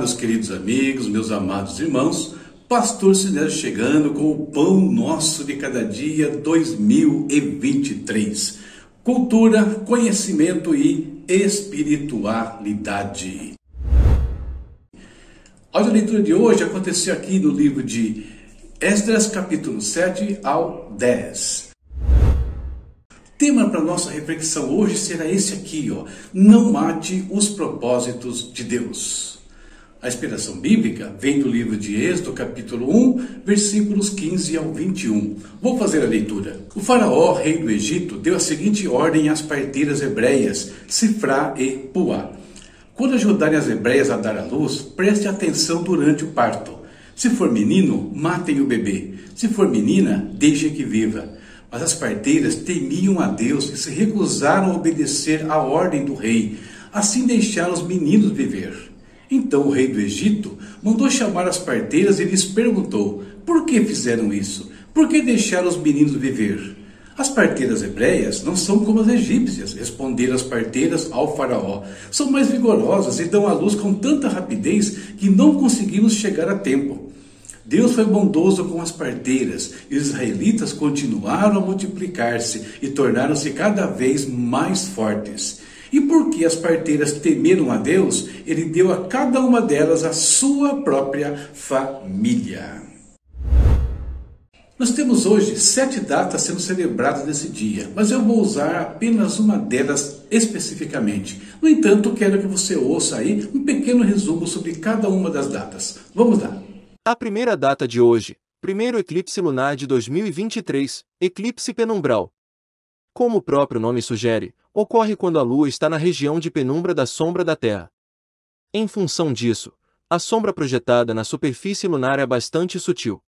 meus queridos amigos, meus amados irmãos. Pastor Sinésio chegando com o Pão Nosso de Cada Dia 2023. Cultura, conhecimento e espiritualidade. A leitura de hoje aconteceu aqui no livro de Esdras, capítulo 7 ao 10 tema para nossa reflexão hoje será esse aqui, ó. Não mate os propósitos de Deus. A inspiração bíblica vem do livro de Êxodo, capítulo 1, versículos 15 ao 21. Vou fazer a leitura. O faraó, rei do Egito, deu a seguinte ordem às parteiras hebreias, Sifrá e Puá. Quando ajudarem as hebreias a dar à luz, preste atenção durante o parto. Se for menino, matem o bebê. Se for menina, deixem que viva. Mas as parteiras temiam a Deus e se recusaram a obedecer à ordem do rei. Assim deixaram os meninos viver. Então o rei do Egito mandou chamar as parteiras e lhes perguntou: Por que fizeram isso? Por que deixaram os meninos viver? As parteiras hebreias não são como as egípcias, responderam as parteiras ao faraó. São mais vigorosas e dão à luz com tanta rapidez que não conseguimos chegar a tempo. Deus foi bondoso com as parteiras e os israelitas continuaram a multiplicar-se e tornaram-se cada vez mais fortes. E porque as parteiras temeram a Deus, ele deu a cada uma delas a sua própria família. Nós temos hoje sete datas sendo celebradas nesse dia, mas eu vou usar apenas uma delas especificamente. No entanto, quero que você ouça aí um pequeno resumo sobre cada uma das datas. Vamos lá. A primeira data de hoje, primeiro eclipse lunar de 2023, eclipse penumbral. Como o próprio nome sugere, ocorre quando a Lua está na região de penumbra da sombra da Terra. Em função disso, a sombra projetada na superfície lunar é bastante sutil.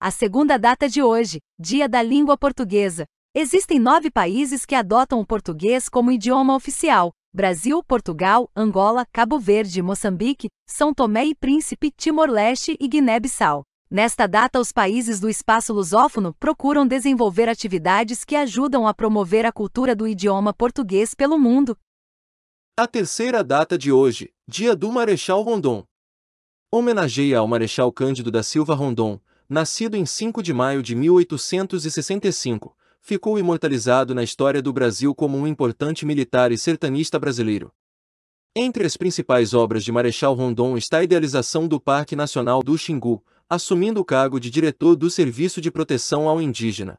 A segunda data de hoje, Dia da Língua Portuguesa. Existem nove países que adotam o português como idioma oficial, Brasil, Portugal, Angola, Cabo Verde, Moçambique, São Tomé e Príncipe, Timor-Leste e Guiné-Bissau. Nesta data, os países do espaço lusófono procuram desenvolver atividades que ajudam a promover a cultura do idioma português pelo mundo. A terceira data de hoje, Dia do Marechal Rondon. Homenageia ao Marechal Cândido da Silva Rondon, nascido em 5 de maio de 1865, ficou imortalizado na história do Brasil como um importante militar e sertanista brasileiro. Entre as principais obras de Marechal Rondon está a idealização do Parque Nacional do Xingu, assumindo o cargo de diretor do Serviço de Proteção ao Indígena.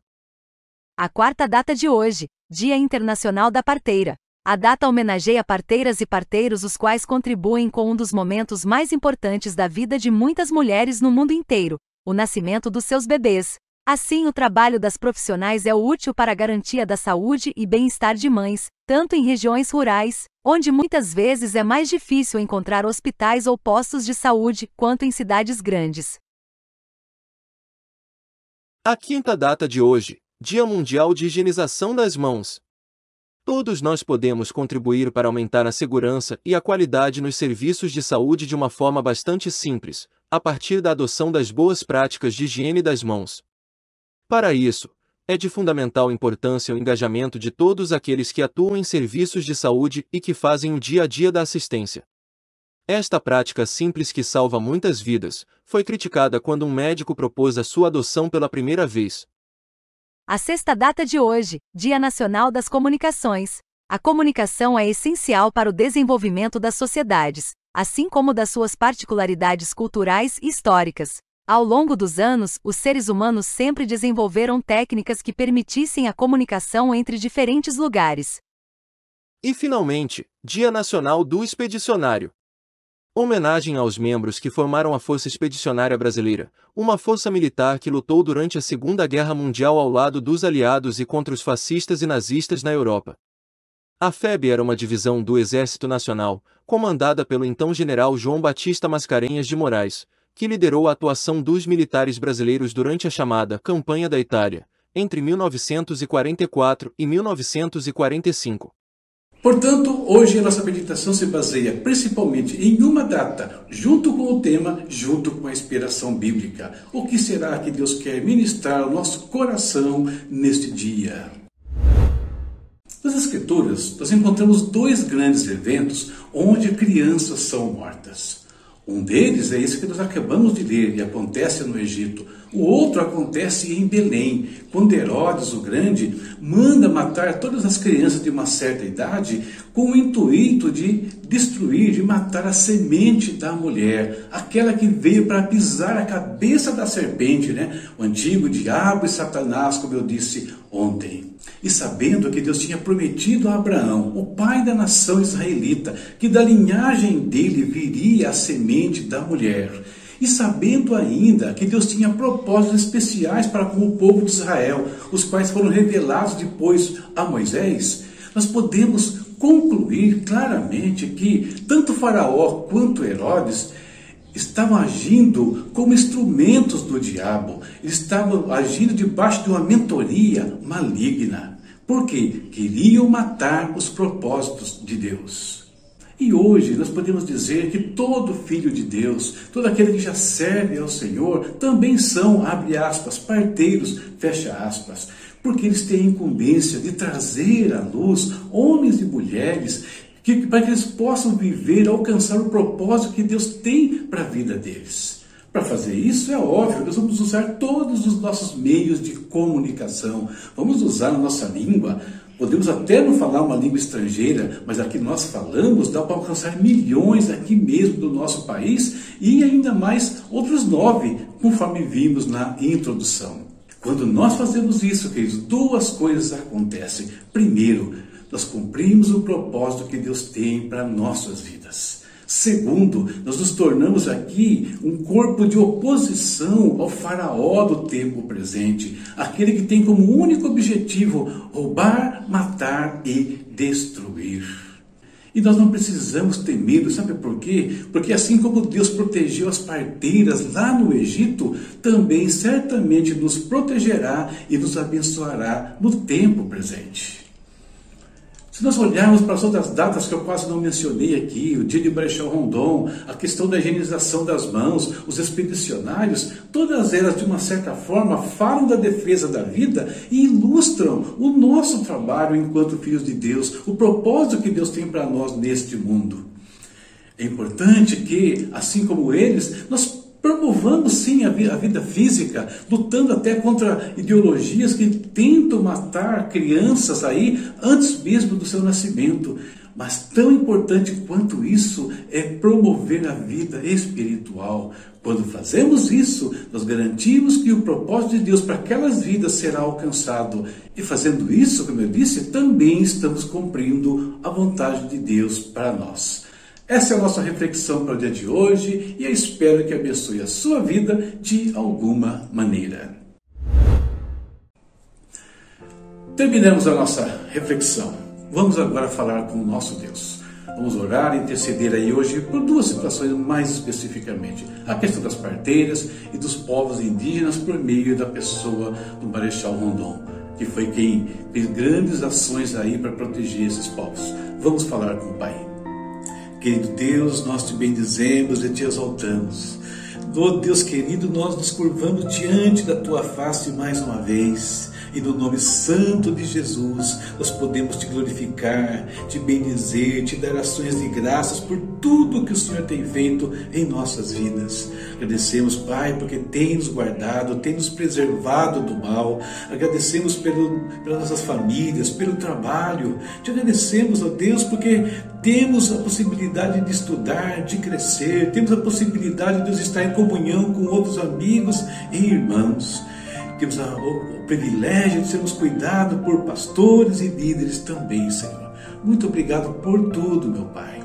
A quarta data de hoje, Dia Internacional da Parteira. A data homenageia parteiras e parteiros os quais contribuem com um dos momentos mais importantes da vida de muitas mulheres no mundo inteiro, o nascimento dos seus bebês. Assim, o trabalho das profissionais é útil para a garantia da saúde e bem-estar de mães, tanto em regiões rurais, onde muitas vezes é mais difícil encontrar hospitais ou postos de saúde, quanto em cidades grandes. A quinta data de hoje, Dia Mundial de Higienização das Mãos. Todos nós podemos contribuir para aumentar a segurança e a qualidade nos serviços de saúde de uma forma bastante simples, a partir da adoção das boas práticas de higiene das mãos. Para isso, é de fundamental importância o engajamento de todos aqueles que atuam em serviços de saúde e que fazem o dia a dia da assistência. Esta prática simples que salva muitas vidas foi criticada quando um médico propôs a sua adoção pela primeira vez. A sexta data de hoje, Dia Nacional das Comunicações. A comunicação é essencial para o desenvolvimento das sociedades, assim como das suas particularidades culturais e históricas. Ao longo dos anos, os seres humanos sempre desenvolveram técnicas que permitissem a comunicação entre diferentes lugares. E finalmente, Dia Nacional do Expedicionário. Homenagem aos membros que formaram a Força Expedicionária Brasileira, uma força militar que lutou durante a Segunda Guerra Mundial ao lado dos aliados e contra os fascistas e nazistas na Europa. A FEB era uma divisão do Exército Nacional, comandada pelo então general João Batista Mascarenhas de Moraes, que liderou a atuação dos militares brasileiros durante a chamada Campanha da Itália, entre 1944 e 1945. Portanto, hoje a nossa meditação se baseia principalmente em uma data, junto com o tema, junto com a inspiração bíblica. O que será que Deus quer ministrar ao nosso coração neste dia? Nas Escrituras, nós encontramos dois grandes eventos onde crianças são mortas. Um deles é esse que nós acabamos de ler e acontece no Egito. O outro acontece em Belém, quando Herodes o Grande manda matar todas as crianças de uma certa idade com o intuito de destruir, de matar a semente da mulher, aquela que veio para pisar a cabeça da serpente, né? O antigo diabo e Satanás, como eu disse ontem. E sabendo que Deus tinha prometido a Abraão, o pai da nação israelita, que da linhagem dele viria a semente da mulher, e sabendo ainda que Deus tinha propósitos especiais para com o povo de Israel, os quais foram revelados depois a Moisés, nós podemos concluir claramente que tanto Faraó quanto Herodes estavam agindo como instrumentos do diabo, estavam agindo debaixo de uma mentoria maligna, porque queriam matar os propósitos de Deus. E hoje nós podemos dizer que todo filho de Deus, todo aquele que já serve ao Senhor, também são, abre aspas, parteiros, fecha aspas, porque eles têm a incumbência de trazer à luz homens e mulheres que, para que eles possam viver, alcançar o propósito que Deus tem para a vida deles. Para fazer isso, é óbvio, nós vamos usar todos os nossos meios de comunicação, vamos usar a nossa língua, Podemos até não falar uma língua estrangeira, mas aqui nós falamos, dá para alcançar milhões aqui mesmo do nosso país e ainda mais outros nove, conforme vimos na introdução. Quando nós fazemos isso, queridos, duas coisas acontecem. Primeiro, nós cumprimos o propósito que Deus tem para nossas vidas. Segundo, nós nos tornamos aqui um corpo de oposição ao faraó do tempo presente, aquele que tem como único objetivo roubar, matar e destruir. E nós não precisamos ter medo, sabe por quê? Porque assim como Deus protegeu as parteiras lá no Egito, também certamente nos protegerá e nos abençoará no tempo presente. Se nós olharmos para as outras datas que eu quase não mencionei aqui, o dia de Brechão Rondon, a questão da higienização das mãos, os expedicionários, todas elas, de uma certa forma, falam da defesa da vida e ilustram o nosso trabalho enquanto filhos de Deus, o propósito que Deus tem para nós neste mundo. É importante que, assim como eles, nós Promovamos sim a vida física, lutando até contra ideologias que tentam matar crianças aí antes mesmo do seu nascimento. Mas tão importante quanto isso é promover a vida espiritual. Quando fazemos isso, nós garantimos que o propósito de Deus para aquelas vidas será alcançado. E fazendo isso, como eu disse, também estamos cumprindo a vontade de Deus para nós. Essa é a nossa reflexão para o dia de hoje e eu espero que abençoe a sua vida de alguma maneira. Terminamos a nossa reflexão. Vamos agora falar com o nosso Deus. Vamos orar e interceder aí hoje por duas situações mais especificamente. A questão das parteiras e dos povos indígenas por meio da pessoa do Marechal Rondon, que foi quem fez grandes ações aí para proteger esses povos. Vamos falar com o Pai. Querido Deus, nós te bendizemos e te exaltamos. Oh Deus querido, nós nos curvamos diante da tua face mais uma vez e no nome santo de Jesus, nós podemos te glorificar, te bendizer, te dar ações de graças por tudo que o Senhor tem feito em nossas vidas. Agradecemos, Pai, porque tem nos guardado, tem nos preservado do mal. Agradecemos pelo, pelas nossas famílias, pelo trabalho. Te agradecemos, ó Deus, porque temos a possibilidade de estudar, de crescer, temos a possibilidade de estar em comunhão com outros amigos e irmãos temos o, privilégio de sermos cuidados por pastores e líderes também, Senhor. Muito obrigado por tudo, meu Pai.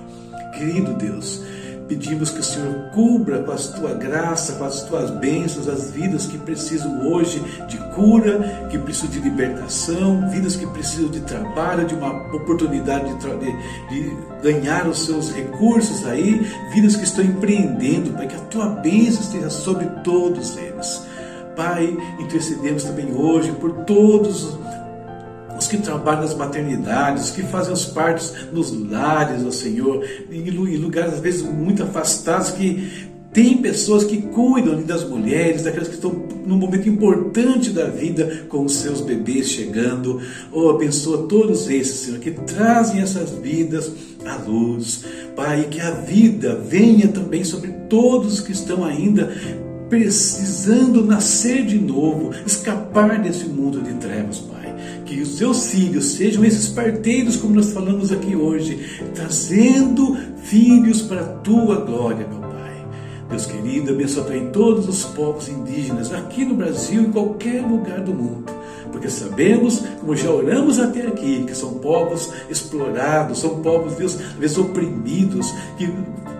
Querido Deus, pedimos que o Senhor cubra com a tua graça, com as tuas bênçãos, as vidas que precisam hoje de cura, que precisam de libertação, vidas que precisam de trabalho, de uma oportunidade de, de, de ganhar os seus recursos aí, vidas que estão empreendendo, para que a tua bênção esteja sobre todos eles. Pai, intercedemos também hoje por todos os que trabalham nas maternidades, que fazem os partos nos lares, ó Senhor, em lugares às vezes muito afastados, que Tem pessoas que cuidam das mulheres, daquelas que estão num momento importante da vida com os seus bebês chegando. Oh, abençoa todos esses, Senhor, que trazem essas vidas à luz. Pai, que a vida venha também sobre todos que estão ainda precisando nascer de novo, escapar desse mundo de trevas, Pai. Que os seus filhos sejam esses parteiros, como nós falamos aqui hoje, trazendo filhos para a tua glória, meu Pai. Deus querido, abençoa também todos os povos indígenas aqui no Brasil e em qualquer lugar do mundo porque sabemos, como já oramos até aqui, que são povos explorados, são povos, Deus, às vezes oprimidos, que,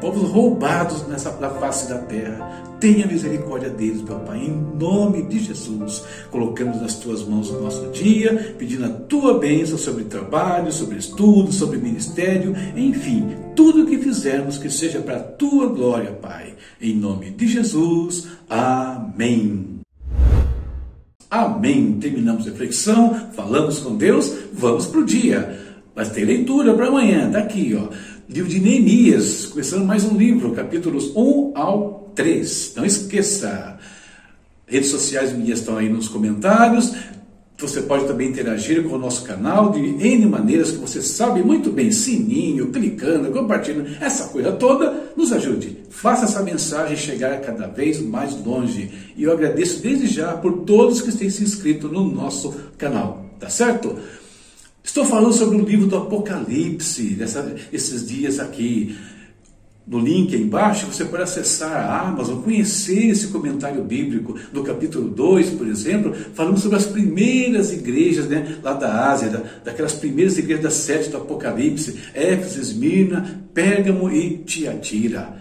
povos roubados nessa, na face da terra. Tenha misericórdia deles, meu Pai, em nome de Jesus. Colocamos nas tuas mãos o nosso dia, pedindo a tua bênção sobre trabalho, sobre estudo, sobre ministério, enfim, tudo o que fizermos que seja para a tua glória, Pai. Em nome de Jesus. Amém. Amém. Terminamos a reflexão, falamos com Deus, vamos para o dia. Mas tem leitura para amanhã, está aqui, ó. Livro de Neemias, começando mais um livro, capítulos 1 ao 3. Não esqueça. Redes sociais minhas estão aí nos comentários. Você pode também interagir com o nosso canal de N maneiras que você sabe muito bem, sininho, clicando, compartilhando, essa coisa toda, nos ajude. Faça essa mensagem chegar cada vez mais longe. E eu agradeço desde já por todos que têm se inscrito no nosso canal, tá certo? Estou falando sobre o livro do Apocalipse, dessa, esses dias aqui no link aí embaixo, você pode acessar a Amazon, conhecer esse comentário bíblico do capítulo 2, por exemplo, falando sobre as primeiras igrejas né, lá da Ásia, da, daquelas primeiras igrejas das sete do Apocalipse, Éfeso, Esmirna, Pérgamo e Tiatira.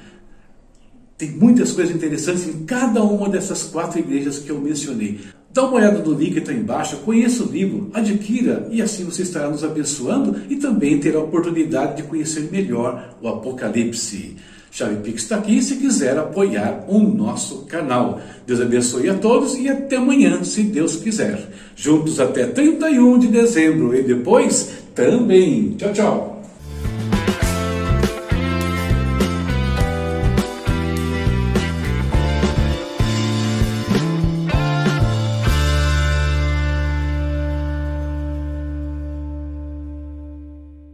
Tem muitas coisas interessantes em cada uma dessas quatro igrejas que eu mencionei. Dá uma olhada no link que está embaixo, conheça o livro, adquira e assim você estará nos abençoando e também terá a oportunidade de conhecer melhor o Apocalipse. Chave Pix está aqui se quiser apoiar o nosso canal. Deus abençoe a todos e até amanhã, se Deus quiser. Juntos até 31 de dezembro e depois também. Tchau, tchau.